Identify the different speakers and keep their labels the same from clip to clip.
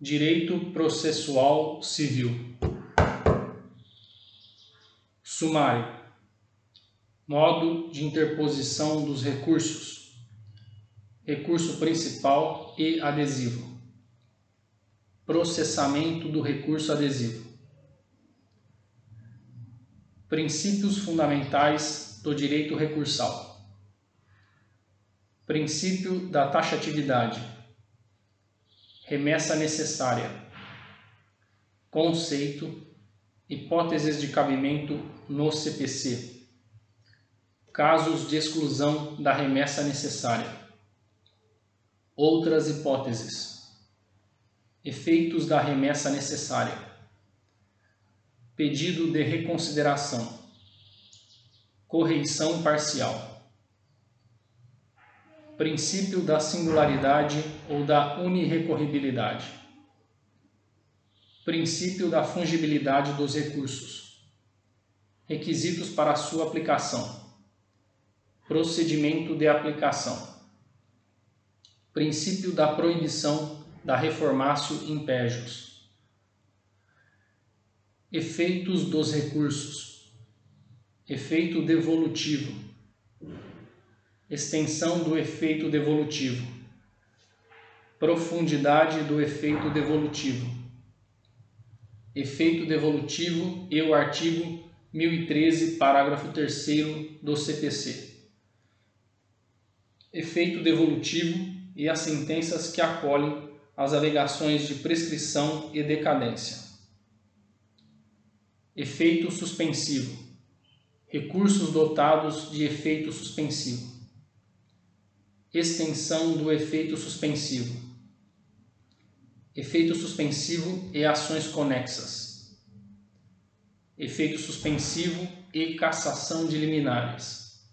Speaker 1: Direito processual civil. Sumário. Modo de interposição dos recursos. Recurso principal e adesivo. Processamento do recurso adesivo. Princípios fundamentais do direito recursal. Princípio da taxatividade remessa necessária, conceito, hipóteses de cabimento no CPC, casos de exclusão da remessa necessária, outras hipóteses, efeitos da remessa necessária, pedido de reconsideração, correição parcial princípio da singularidade ou da unirrecorribilidade, princípio da fungibilidade dos recursos, requisitos para sua aplicação, procedimento de aplicação, princípio da proibição da reformácio impégios, efeitos dos recursos, efeito devolutivo, extensão do efeito devolutivo, profundidade do efeito devolutivo, efeito devolutivo e o artigo 1013, parágrafo 3 do CPC. Efeito devolutivo e as sentenças que acolhem as alegações de prescrição e decadência. Efeito suspensivo. Recursos dotados de efeito suspensivo extensão do efeito suspensivo. Efeito suspensivo e ações conexas. Efeito suspensivo e cassação de liminares.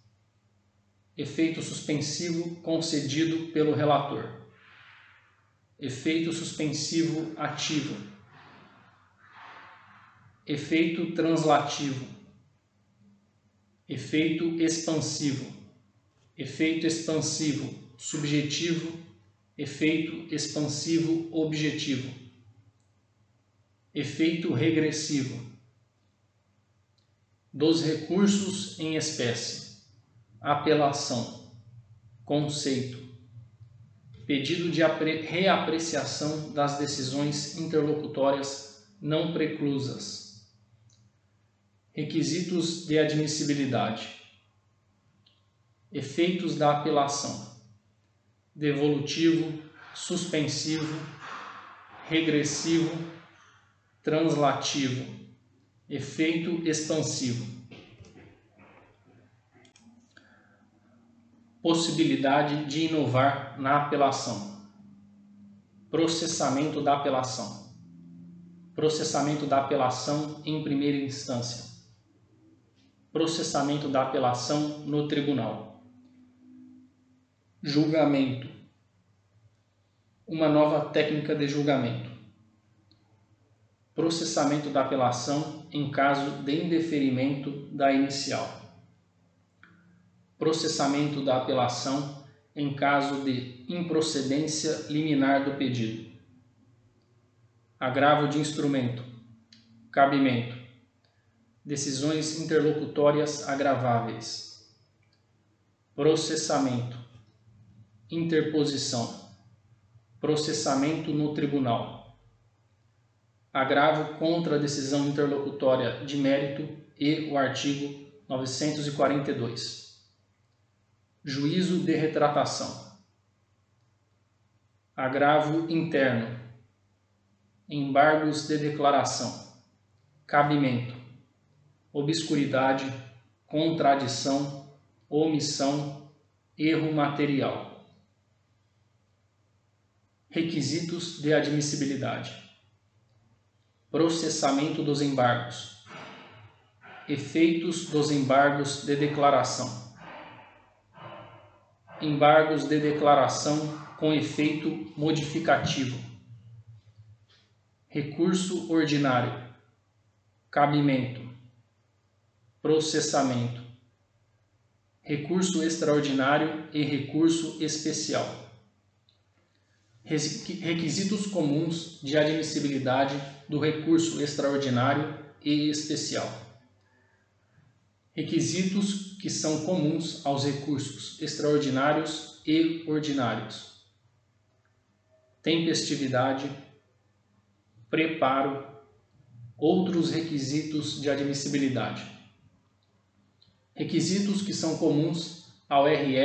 Speaker 1: Efeito suspensivo concedido pelo relator. Efeito suspensivo ativo. Efeito translativo. Efeito expansivo efeito expansivo subjetivo, efeito expansivo objetivo, efeito regressivo, dos recursos em espécie, apelação, conceito, pedido de reapreciação das decisões interlocutórias não preclusas, requisitos de admissibilidade efeitos da apelação, devolutivo, suspensivo, regressivo, translativo, efeito expansivo. Possibilidade de inovar na apelação. Processamento da apelação. Processamento da apelação em primeira instância. Processamento da apelação no tribunal julgamento. Uma nova técnica de julgamento. Processamento da apelação em caso de indeferimento da inicial. Processamento da apelação em caso de improcedência liminar do pedido. Agravo de instrumento. Cabimento. Decisões interlocutórias agraváveis. Processamento interposição, processamento no tribunal, agravo contra a decisão interlocutória de mérito e o artigo 942, juízo de retratação, agravo interno, embargos de declaração, cabimento, obscuridade, contradição, omissão, erro material requisitos de admissibilidade, processamento dos embargos, efeitos dos embargos de declaração, embargos de declaração com efeito modificativo, recurso ordinário, cabimento, processamento, recurso extraordinário e recurso especial Requisitos comuns de admissibilidade do recurso extraordinário e especial. Requisitos que são comuns aos recursos extraordinários e ordinários. Tempestividade, preparo, outros requisitos de admissibilidade. Requisitos que são comuns ao RE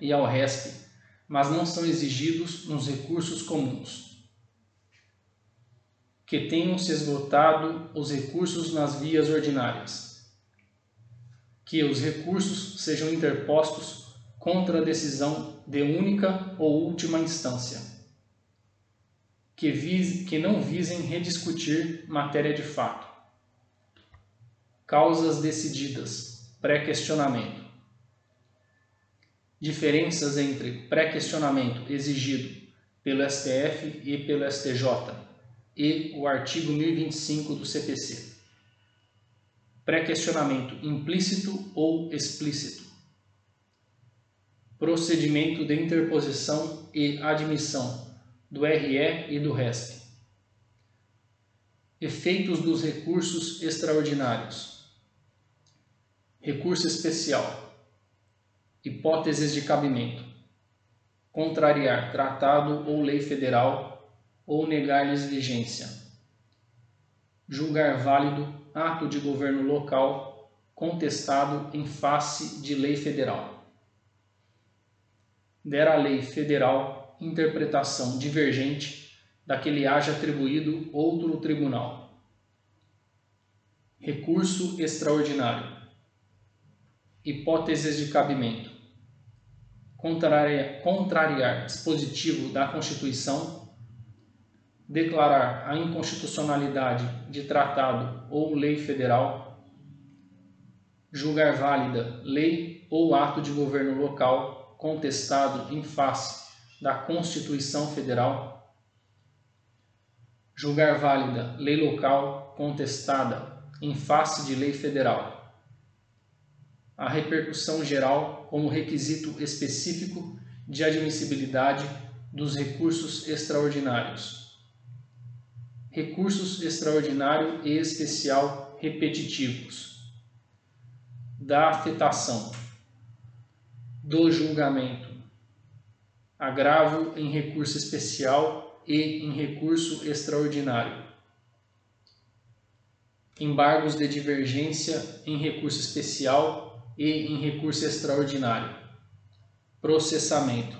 Speaker 1: e ao RESP mas não são exigidos nos recursos comuns. Que tenham se esgotado os recursos nas vias ordinárias. Que os recursos sejam interpostos contra a decisão de única ou última instância. Que, vise, que não visem rediscutir matéria de fato. Causas decididas. Pré-questionamento diferenças entre pré-questionamento exigido pelo STF e pelo STJ e o artigo 1025 do CPC. Pré-questionamento implícito ou explícito. Procedimento de interposição e admissão do RE e do RESP. Efeitos dos recursos extraordinários. Recurso especial hipóteses de cabimento, contrariar tratado ou lei federal ou negar-lhes vigência, julgar válido ato de governo local contestado em face de lei federal. Der à lei federal interpretação divergente da que lhe haja atribuído outro tribunal. Recurso extraordinário. Hipóteses de cabimento contrariar, contrariar dispositivo da Constituição, declarar a inconstitucionalidade de tratado ou lei federal, julgar válida lei ou ato de governo local contestado em face da Constituição Federal, julgar válida lei local contestada em face de lei federal a repercussão geral como requisito específico de admissibilidade dos recursos extraordinários. Recursos extraordinário e especial repetitivos. Da afetação. Do julgamento. Agravo em recurso especial e em recurso extraordinário embargos de divergência em recurso especial e em recurso extraordinário. Processamento.